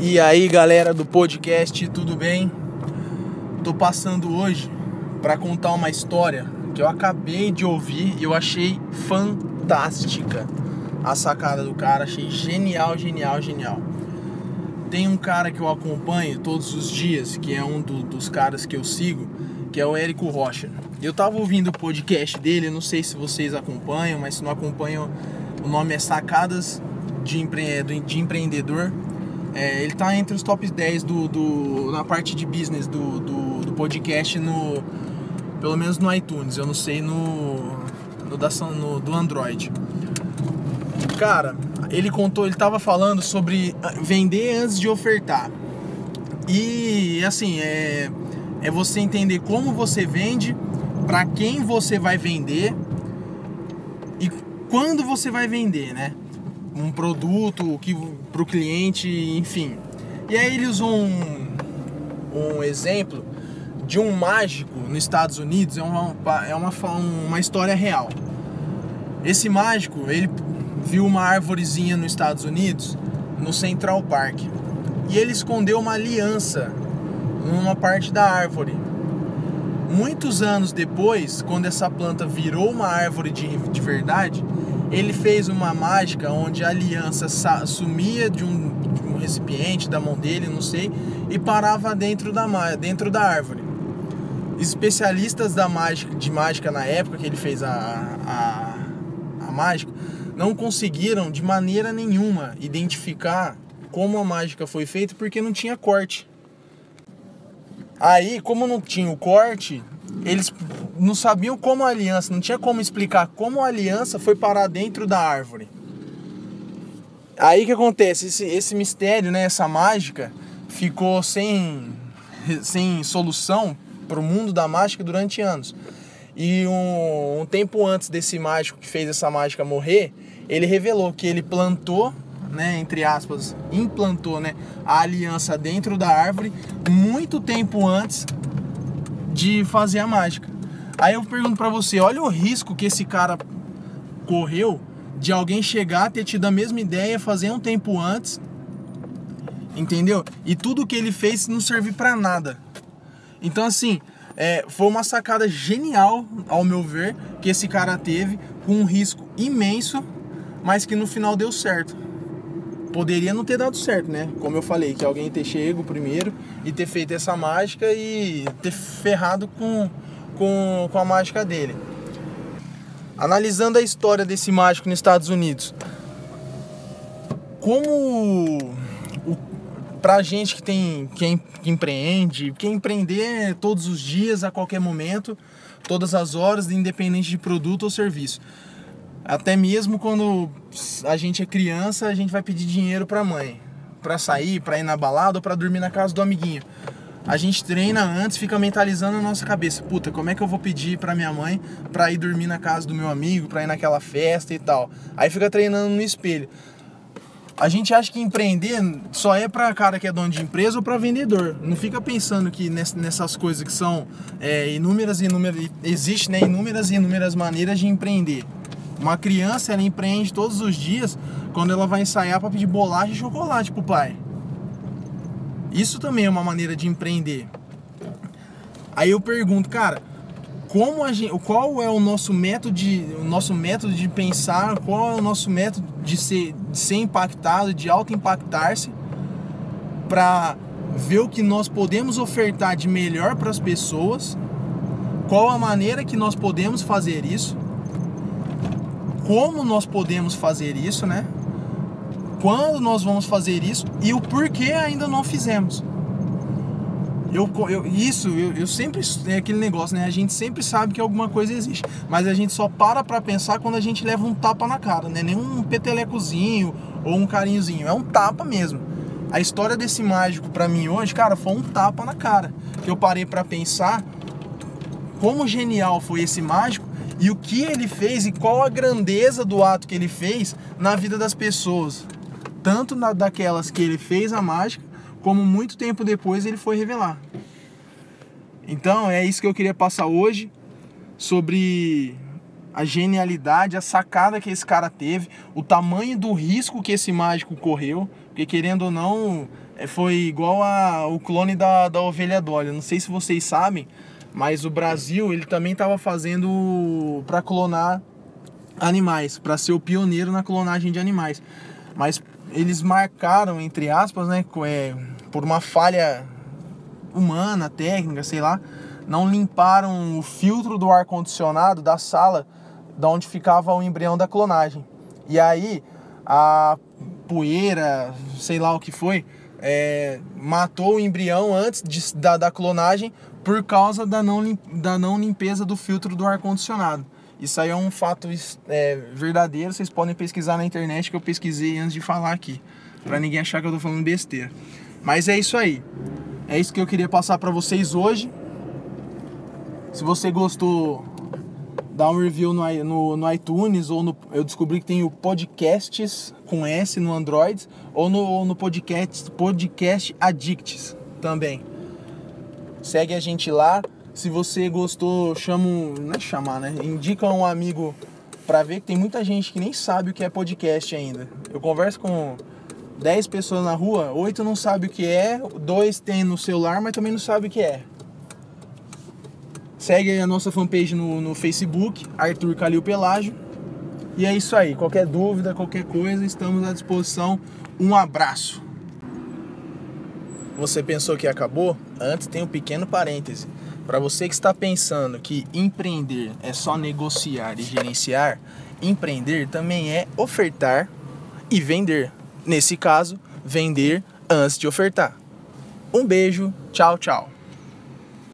E aí, galera do podcast, tudo bem? Tô passando hoje para contar uma história que eu acabei de ouvir e eu achei fantástica. A sacada do cara, achei genial, genial, genial. Tem um cara que eu acompanho todos os dias, que é um do, dos caras que eu sigo, que é o Érico Rocha. Eu tava ouvindo o podcast dele, não sei se vocês acompanham, mas se não acompanham, o nome é Sacadas de, empre... de Empreendedor é, ele tá entre os top 10 do, do, na parte de business do, do, do, podcast no. Pelo menos no iTunes, eu não sei no. no, da, no do Android. Cara, ele contou, ele tava falando sobre ah, vender antes de ofertar. E assim, é, é você entender como você vende, para quem você vai vender e quando você vai vender, né? Um produto que para o cliente, enfim. E aí ele usou um, um exemplo de um mágico nos Estados Unidos, é uma, é uma, uma história real. Esse mágico, ele viu uma árvorezinha nos Estados Unidos, no Central Park, e ele escondeu uma aliança numa parte da árvore. Muitos anos depois, quando essa planta virou uma árvore de, de verdade, ele fez uma mágica onde a aliança sumia de um, de um, recipiente da mão dele, não sei, e parava dentro da, dentro da árvore. Especialistas da mágica, de mágica na época que ele fez a, a, a mágica não conseguiram de maneira nenhuma identificar como a mágica foi feita porque não tinha corte. Aí, como não tinha o corte, eles não sabiam como a aliança, não tinha como explicar como a aliança foi parar dentro da árvore. Aí que acontece, esse, esse mistério, né, essa mágica, ficou sem, sem solução para o mundo da mágica durante anos. E um, um tempo antes desse mágico que fez essa mágica morrer, ele revelou que ele plantou né, entre aspas, implantou, né, a aliança dentro da árvore muito tempo antes de fazer a mágica. Aí eu pergunto para você, olha o risco que esse cara correu de alguém chegar, ter tido a mesma ideia, fazer um tempo antes, entendeu? E tudo que ele fez não servir para nada. Então assim, é, foi uma sacada genial, ao meu ver, que esse cara teve, com um risco imenso, mas que no final deu certo. Poderia não ter dado certo, né? Como eu falei, que alguém ter chego primeiro e ter feito essa mágica e ter ferrado com com, com a mágica dele. Analisando a história desse mágico nos Estados Unidos, como pra gente que tem quem que empreende, quem empreender todos os dias, a qualquer momento, todas as horas, independente de produto ou serviço. Até mesmo quando a gente é criança, a gente vai pedir dinheiro pra mãe, para sair, para ir na balada ou para dormir na casa do amiguinho a gente treina antes, fica mentalizando na nossa cabeça, puta, como é que eu vou pedir para minha mãe para ir dormir na casa do meu amigo, para ir naquela festa e tal. Aí fica treinando no espelho. A gente acha que empreender só é para cara que é dono de empresa ou para vendedor. Não fica pensando que nessas coisas que são é, inúmeras e inúmeras existe, né, inúmeras e inúmeras maneiras de empreender. Uma criança ela empreende todos os dias quando ela vai ensaiar para pedir bolacha e chocolate pro pai. Isso também é uma maneira de empreender. Aí eu pergunto, cara, como a gente, qual é o nosso método de, o nosso método de pensar, qual é o nosso método de ser, de ser impactado, de auto-impactar-se para ver o que nós podemos ofertar de melhor para as pessoas, qual a maneira que nós podemos fazer isso, como nós podemos fazer isso, né? Quando nós vamos fazer isso e o porquê ainda não fizemos. Eu, eu, isso, eu, eu sempre. É aquele negócio, né? A gente sempre sabe que alguma coisa existe. Mas a gente só para pra pensar quando a gente leva um tapa na cara, né? Nem um petelecozinho ou um carinhozinho. É um tapa mesmo. A história desse mágico para mim hoje, cara, foi um tapa na cara. Que eu parei para pensar como genial foi esse mágico e o que ele fez e qual a grandeza do ato que ele fez na vida das pessoas tanto na, daquelas que ele fez a mágica, como muito tempo depois ele foi revelar. Então é isso que eu queria passar hoje sobre a genialidade, a sacada que esse cara teve, o tamanho do risco que esse mágico correu, porque querendo ou não, é, foi igual a, o clone da, da ovelha Dolly. Não sei se vocês sabem, mas o Brasil ele também estava fazendo para clonar animais, para ser o pioneiro na clonagem de animais. Mas eles marcaram, entre aspas, né, é, por uma falha humana, técnica, sei lá, não limparam o filtro do ar condicionado da sala da onde ficava o embrião da clonagem. E aí a poeira, sei lá o que foi, é, matou o embrião antes de, da, da clonagem por causa da não, da não limpeza do filtro do ar-condicionado. Isso aí é um fato é, verdadeiro, vocês podem pesquisar na internet que eu pesquisei antes de falar aqui, para ninguém achar que eu tô falando besteira. Mas é isso aí. É isso que eu queria passar para vocês hoje. Se você gostou dá um review no, no, no, iTunes ou no, eu descobri que tem o podcasts com S no Android ou no, no podcast, podcast Addicts também. Segue a gente lá. Se você gostou, chama, não é chamar, né? Indica um amigo para ver que tem muita gente que nem sabe o que é podcast ainda. Eu converso com 10 pessoas na rua, 8 não sabe o que é, dois tem no celular, mas também não sabe o que é. Segue a nossa fanpage no, no Facebook, Arthur Calil Pelágio. E é isso aí. Qualquer dúvida, qualquer coisa, estamos à disposição. Um abraço. Você pensou que acabou? Antes tem um pequeno parêntese. Para você que está pensando que empreender é só negociar e gerenciar, empreender também é ofertar e vender. Nesse caso, vender antes de ofertar. Um beijo, tchau, tchau.